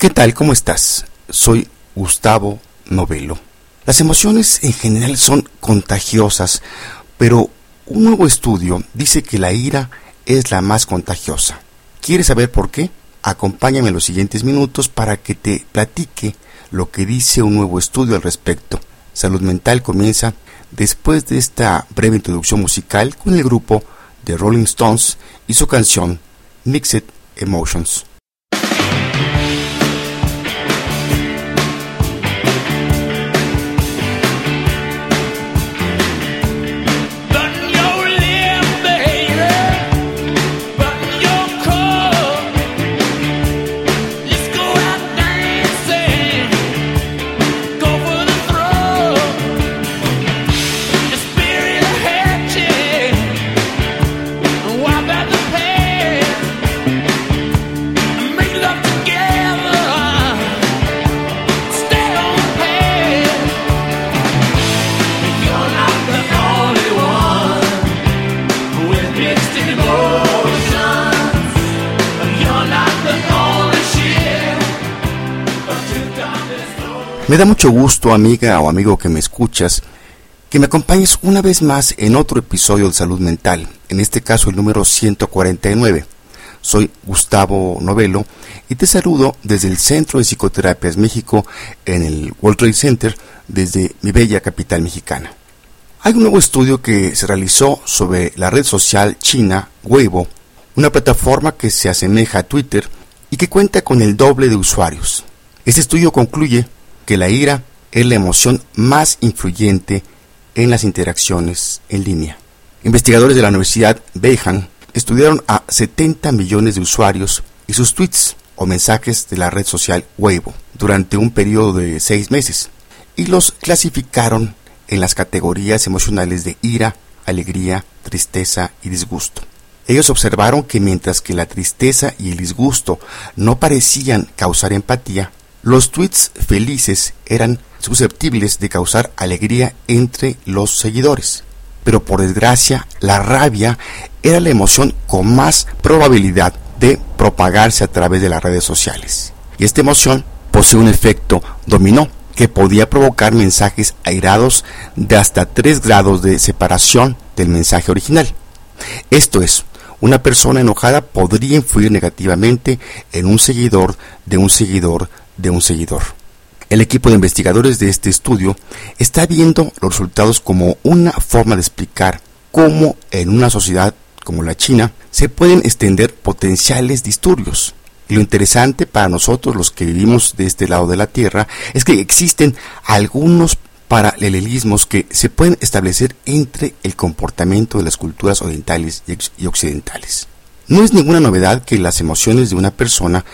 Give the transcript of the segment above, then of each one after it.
¿Qué tal? ¿Cómo estás? Soy Gustavo Novelo. Las emociones en general son contagiosas, pero un nuevo estudio dice que la ira es la más contagiosa. ¿Quieres saber por qué? Acompáñame en los siguientes minutos para que te platique lo que dice un nuevo estudio al respecto. Salud Mental comienza después de esta breve introducción musical con el grupo The Rolling Stones y su canción Mixed Emotions. Me da mucho gusto, amiga o amigo que me escuchas, que me acompañes una vez más en otro episodio de Salud Mental, en este caso el número 149. Soy Gustavo Novelo y te saludo desde el Centro de Psicoterapias México en el World Trade Center desde mi bella capital mexicana. Hay un nuevo estudio que se realizó sobre la red social china Weibo, una plataforma que se asemeja a Twitter y que cuenta con el doble de usuarios. Este estudio concluye que la ira es la emoción más influyente en las interacciones en línea. Investigadores de la Universidad Beijing estudiaron a 70 millones de usuarios y sus tweets o mensajes de la red social Weibo durante un periodo de seis meses y los clasificaron en las categorías emocionales de ira, alegría, tristeza y disgusto. Ellos observaron que mientras que la tristeza y el disgusto no parecían causar empatía, los tweets felices eran susceptibles de causar alegría entre los seguidores. Pero por desgracia, la rabia era la emoción con más probabilidad de propagarse a través de las redes sociales. Y esta emoción posee un efecto dominó que podía provocar mensajes airados de hasta 3 grados de separación del mensaje original. Esto es, una persona enojada podría influir negativamente en un seguidor de un seguidor de un seguidor. El equipo de investigadores de este estudio está viendo los resultados como una forma de explicar cómo en una sociedad como la China se pueden extender potenciales disturbios. Y lo interesante para nosotros los que vivimos de este lado de la Tierra es que existen algunos paralelismos que se pueden establecer entre el comportamiento de las culturas orientales y occidentales. No es ninguna novedad que las emociones de una persona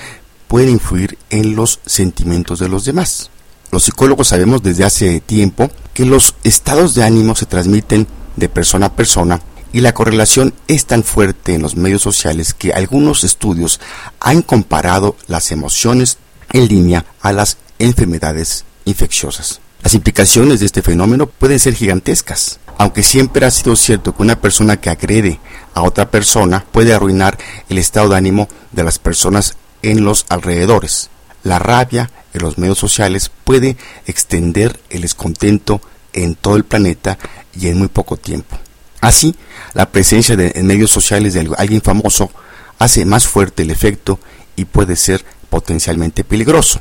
puede influir en los sentimientos de los demás. Los psicólogos sabemos desde hace tiempo que los estados de ánimo se transmiten de persona a persona y la correlación es tan fuerte en los medios sociales que algunos estudios han comparado las emociones en línea a las enfermedades infecciosas. Las implicaciones de este fenómeno pueden ser gigantescas. Aunque siempre ha sido cierto que una persona que agrede a otra persona puede arruinar el estado de ánimo de las personas en los alrededores. La rabia en los medios sociales puede extender el descontento en todo el planeta y en muy poco tiempo. Así, la presencia de, en medios sociales de alguien famoso hace más fuerte el efecto y puede ser potencialmente peligroso.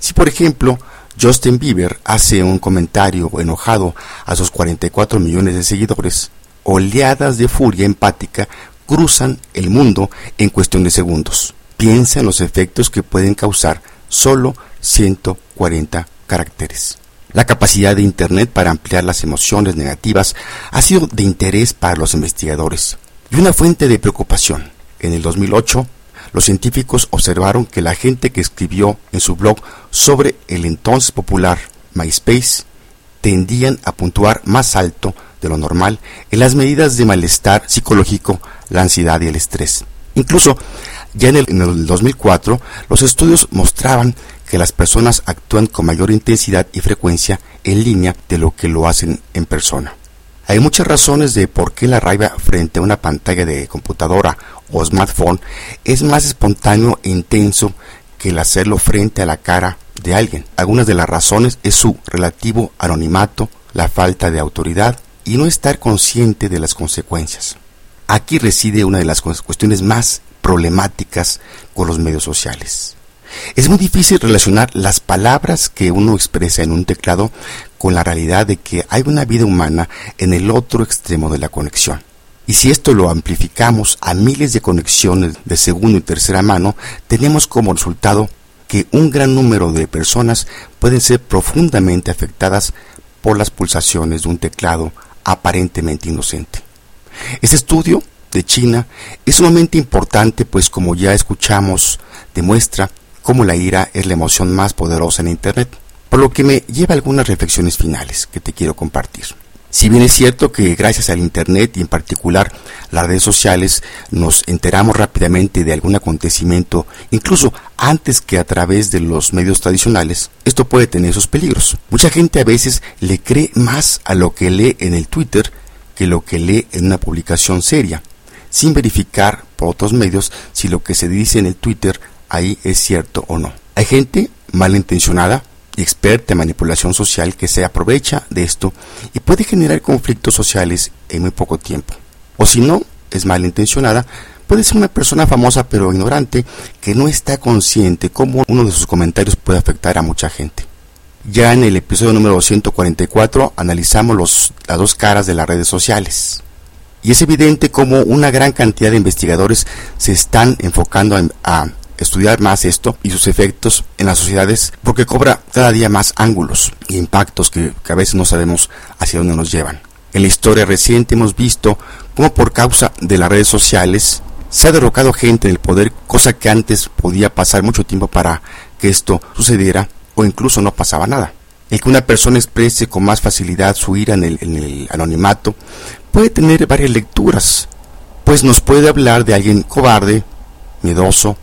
Si por ejemplo Justin Bieber hace un comentario enojado a sus 44 millones de seguidores, oleadas de furia empática cruzan el mundo en cuestión de segundos. Piensa en los efectos que pueden causar solo 140 caracteres. La capacidad de Internet para ampliar las emociones negativas ha sido de interés para los investigadores y una fuente de preocupación. En el 2008, los científicos observaron que la gente que escribió en su blog sobre el entonces popular MySpace tendían a puntuar más alto de lo normal en las medidas de malestar psicológico, la ansiedad y el estrés. Incluso ya en el, 2004, los estudios mostraban que las personas actúan con mayor intensidad y frecuencia en línea de lo que lo hacen en persona. Hay muchas razones de por qué la rabia frente a una pantalla de computadora o smartphone es más espontáneo e intenso que el hacerlo frente a la cara de alguien. Algunas de las razones es su relativo anonimato, la falta de autoridad y no estar consciente de las consecuencias. Aquí reside una de las cuestiones más problemáticas con los medios sociales. Es muy difícil relacionar las palabras que uno expresa en un teclado con la realidad de que hay una vida humana en el otro extremo de la conexión. Y si esto lo amplificamos a miles de conexiones de segunda y tercera mano, tenemos como resultado que un gran número de personas pueden ser profundamente afectadas por las pulsaciones de un teclado aparentemente inocente. Este estudio de China es sumamente importante pues como ya escuchamos demuestra cómo la ira es la emoción más poderosa en Internet, por lo que me lleva a algunas reflexiones finales que te quiero compartir. Si bien es cierto que gracias al Internet y en particular las redes sociales nos enteramos rápidamente de algún acontecimiento, incluso antes que a través de los medios tradicionales, esto puede tener sus peligros. Mucha gente a veces le cree más a lo que lee en el Twitter que lo que lee en una publicación seria, sin verificar por otros medios si lo que se dice en el Twitter ahí es cierto o no. Hay gente malintencionada y experta en manipulación social que se aprovecha de esto y puede generar conflictos sociales en muy poco tiempo. O si no, es malintencionada, puede ser una persona famosa pero ignorante que no está consciente cómo uno de sus comentarios puede afectar a mucha gente. Ya en el episodio número 144 analizamos los, las dos caras de las redes sociales. Y es evidente cómo una gran cantidad de investigadores se están enfocando a estudiar más esto y sus efectos en las sociedades porque cobra cada día más ángulos e impactos que, a veces no sabemos hacia dónde nos llevan. En la historia reciente hemos visto cómo por causa de las redes sociales se ha derrocado gente en el poder, cosa que antes podía pasar mucho tiempo para que esto sucediera o incluso no pasaba nada. El que una persona exprese con más facilidad su ira en el anonimato puede tener varias lecturas, pues nos puede hablar de alguien cobarde, miedoso,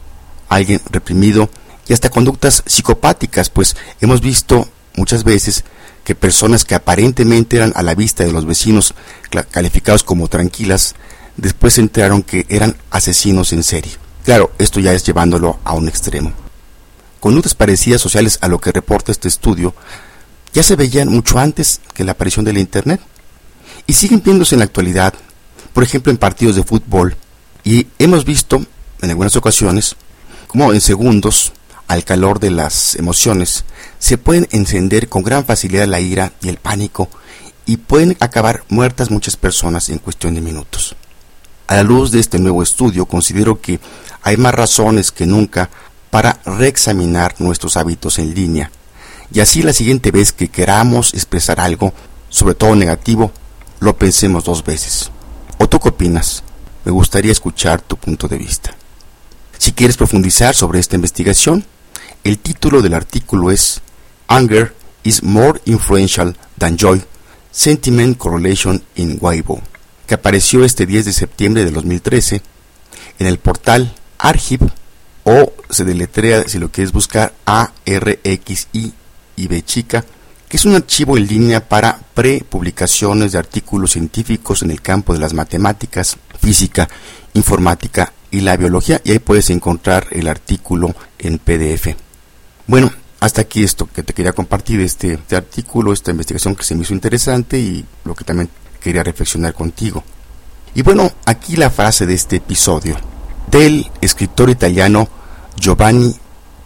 alguien reprimido y hasta conductas psicopáticas, pues hemos visto muchas veces que personas que aparentemente eran a la vista de los vecinos calificados como tranquilas, después se enteraron que eran asesinos en serie. Claro, esto ya es llevándolo a un extremo. Conductas parecidas sociales a lo que reporta este estudio ya se veían mucho antes que la aparición de la Internet y siguen viéndose en la actualidad, por ejemplo en partidos de fútbol, y hemos visto en algunas ocasiones como en segundos, al calor de las emociones, se pueden encender con gran facilidad la ira y el pánico y pueden acabar muertas muchas personas en cuestión de minutos. A la luz de este nuevo estudio, considero que hay más razones que nunca para reexaminar nuestros hábitos en línea, y así la siguiente vez que queramos expresar algo, sobre todo negativo, lo pensemos dos veces. ¿O tú qué opinas? Me gustaría escuchar tu punto de vista. Si quieres profundizar sobre esta investigación, el título del artículo es Anger is more influential than joy, Sentiment Correlation in Weibo, que apareció este 10 de septiembre de 2013 en el portal Archive o se deletrea si lo quieres buscar A R X I y B chica, que es un archivo en línea para prepublicaciones de artículos científicos en el campo de las matemáticas, física, informática y la biología y ahí puedes encontrar el artículo en PDF. Bueno, hasta aquí esto que te quería compartir, este, este, artículo, esta investigación que se me hizo interesante y lo que también quería reflexionar contigo. Y bueno, aquí la frase de este episodio del escritor italiano Giovanni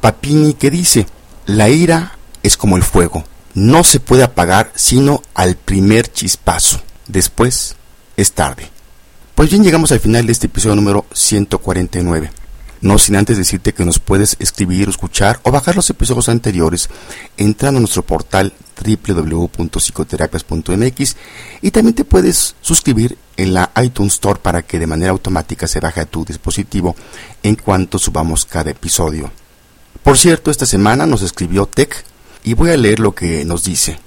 Papini que dice, la ira es como el fuego, no se puede apagar sino al primer chispazo, después es tarde. Pues bien, llegamos al final de este episodio número 149. No sin antes decirte que nos puedes escribir, escuchar o bajar los episodios anteriores entrando a nuestro portal www.psicoterapias.mx y también te puedes suscribir en la iTunes Store para que de manera automática se baje a tu dispositivo en cuanto subamos cada episodio. Por cierto, esta semana nos escribió Tech y voy a leer lo que nos dice.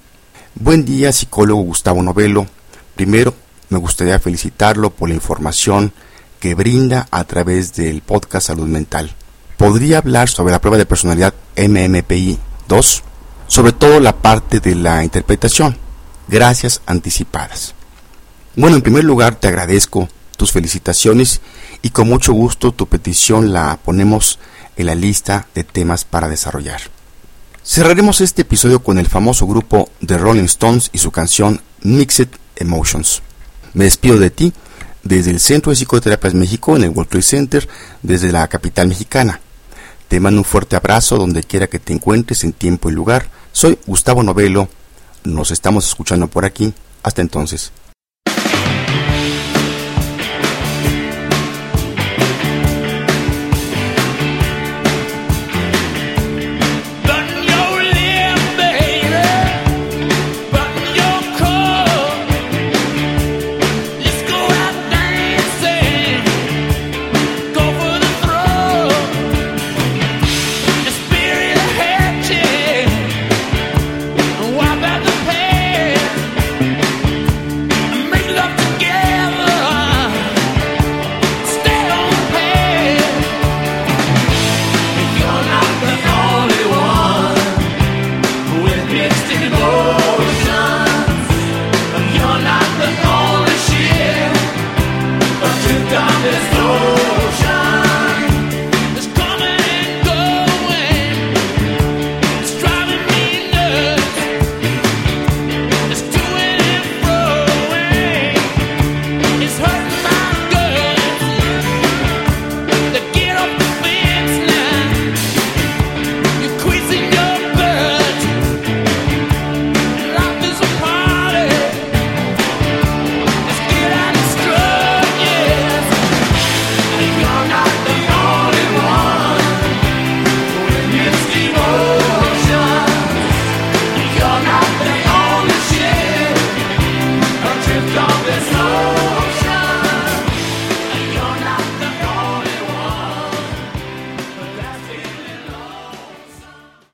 Buen día, psicólogo Gustavo Novelo. Primero, me gustaría felicitarlo por la información que brinda a través del podcast Salud Mental. Podría hablar sobre la prueba de personalidad MMPI 2, sobre todo la parte de la interpretación. Gracias anticipadas. Bueno, en primer lugar te agradezco tus felicitaciones y con mucho gusto tu petición la ponemos en la lista de temas para desarrollar. Cerraremos este episodio con el famoso grupo The Rolling Stones y su canción Mixed Emotions. Me despido de ti desde el Centro de Psicoterapias México en el World Trade Center, desde la capital mexicana. Te mando un fuerte abrazo donde quiera que te encuentres en tiempo y lugar. Soy Gustavo Novelo. Nos estamos escuchando por aquí. Hasta entonces.